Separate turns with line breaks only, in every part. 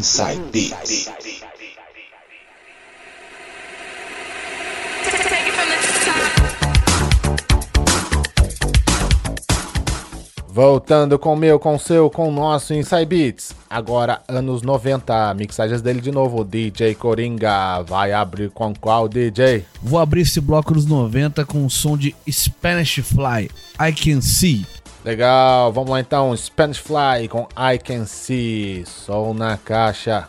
Inside Beats.
Voltando com o meu, com o seu, com o nosso Inside Beats. Agora, anos 90, mixagens dele de novo, DJ Coringa. Vai abrir com qual, DJ?
Vou abrir esse bloco dos 90 com o som de Spanish Fly, I Can See.
Legal, vamos lá então, Spanish Fly com I Can See, som na caixa.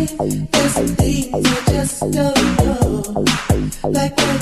There's a thing you just don't know. Like what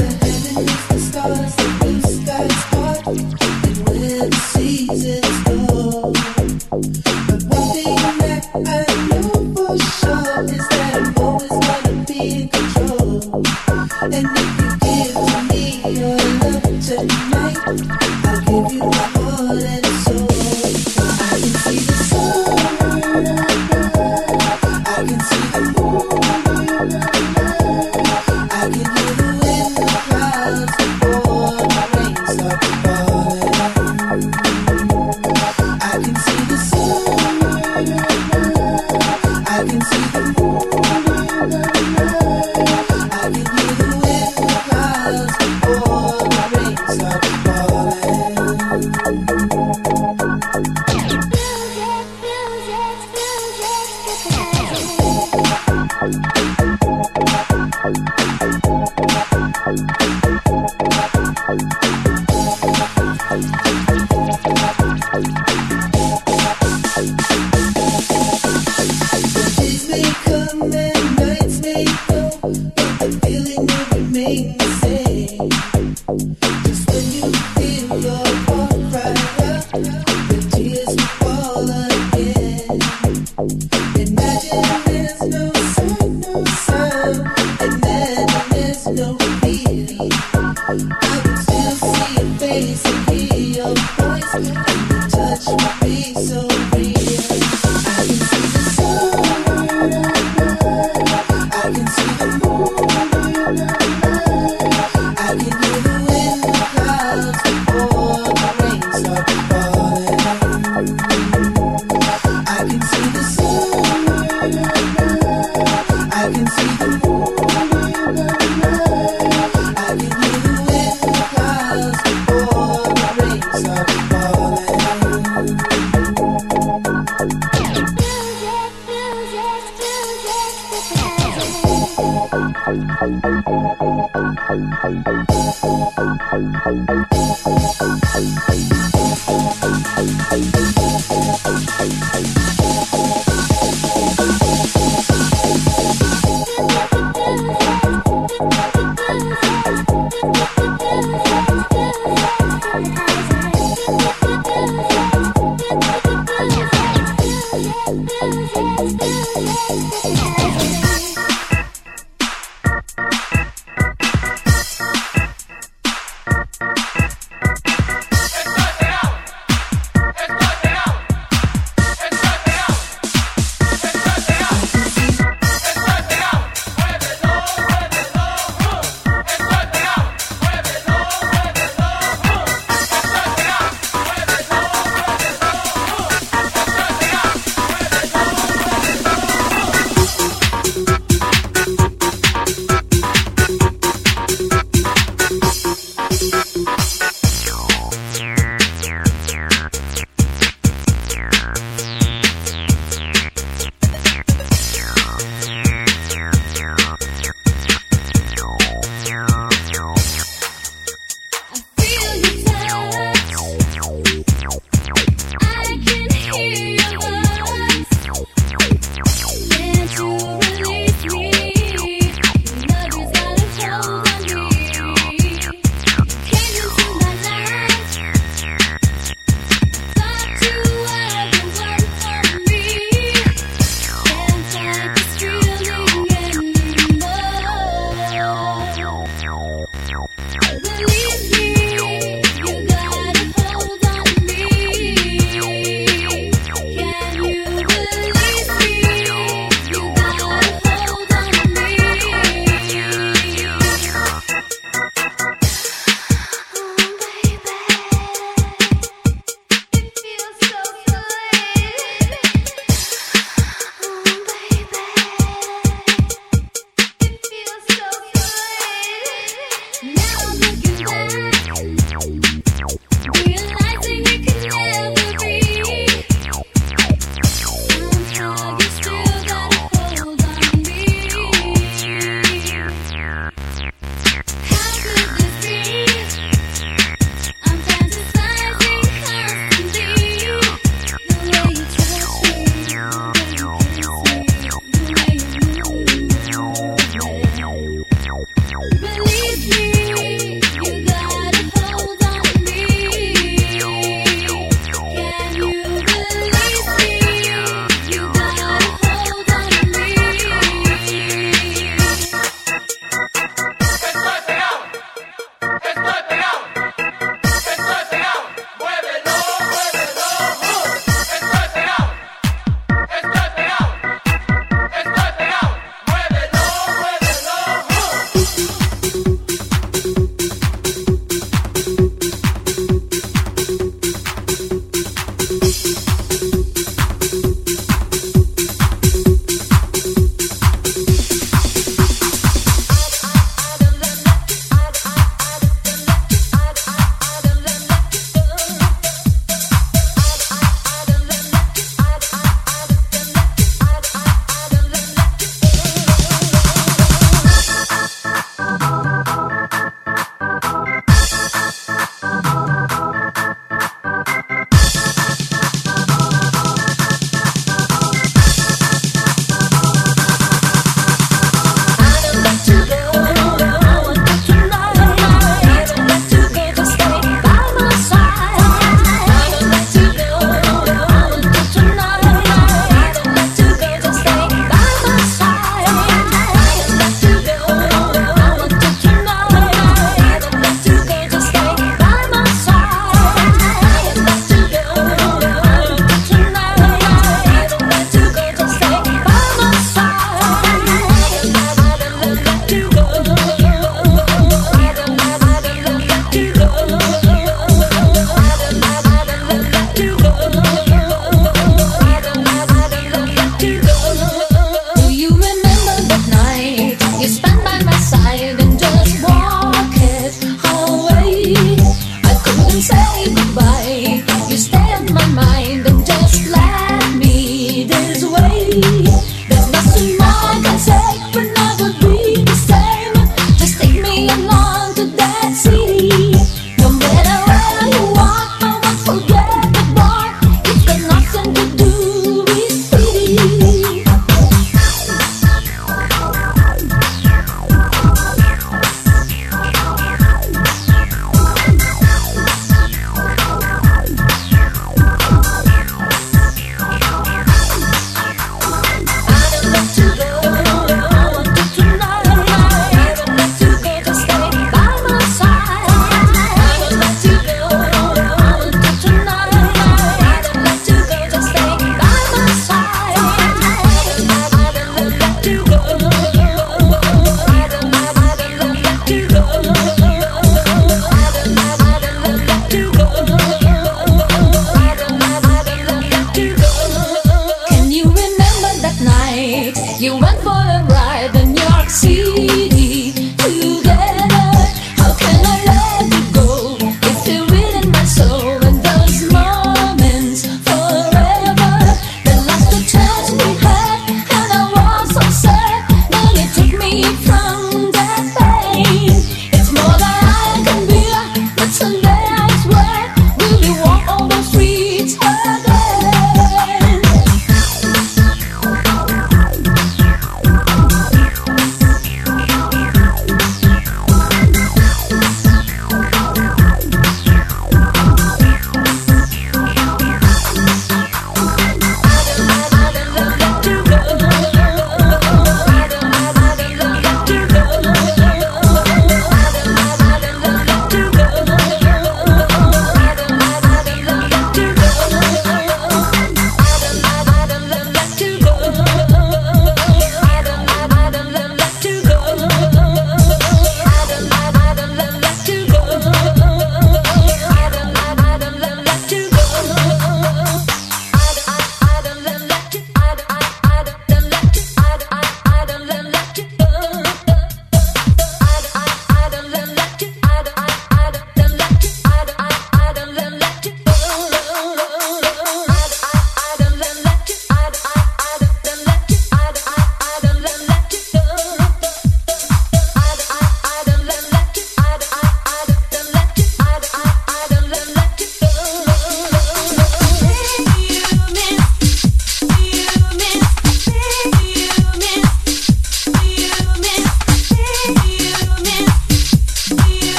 Oh.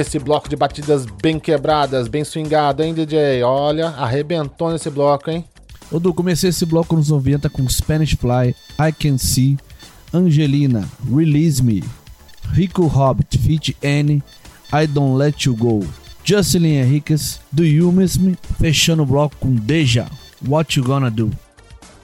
Nesse bloco de batidas bem quebradas, bem swingado, hein, DJ? Olha, arrebentou nesse bloco, hein?
Ô, Du, comecei esse bloco nos 90 com Spanish Fly, I Can See, Angelina, Release Me, Rico Hobbit, Fit Annie, I Don't Let You Go, Jocelyn Henriquez, Do You Miss Me, fechando o bloco com Deja, What You Gonna Do.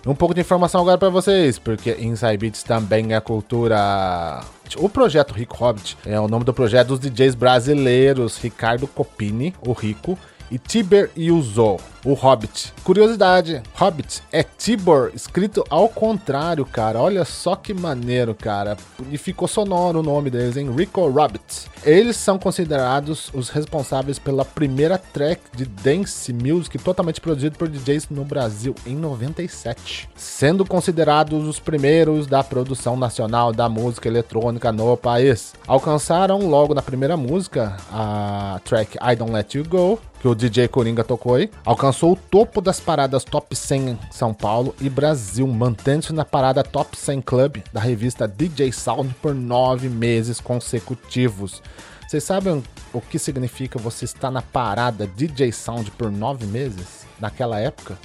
Um pouco de informação agora para vocês, porque Inside Beats também é cultura. O projeto Rico Hobbit é o nome do projeto dos DJs brasileiros Ricardo Copini, o Rico, e Tiber Yuzo, o Hobbit. Curiosidade, Hobbit é Tibor escrito ao contrário, cara. Olha só que maneiro, cara. E ficou sonoro o nome deles, hein? Rico Rabbit. Eles são considerados os responsáveis pela primeira track de dance music totalmente produzido por DJs no Brasil em 97, sendo considerados os primeiros da produção nacional da música eletrônica no país. Alcançaram logo na primeira música a track I Don't Let You Go, que o DJ Coringa tocou aí, alcançou o topo das paradas Top 100 em São Paulo e Brasil, mantendo-se na parada Top 100 Club da revista DJ Sound por nove meses consecutivos. Vocês sabem o que significa você estar na parada DJ Sound por nove meses? Naquela época,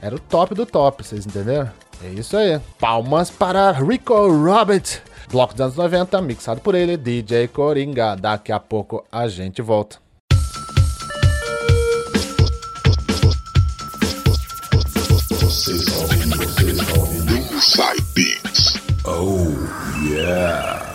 era o top do top, vocês entenderam? É isso aí. Palmas para Rico Robert. Bloco dos anos 90, mixado por ele, DJ Coringa. Daqui a pouco a gente volta.
Yeah.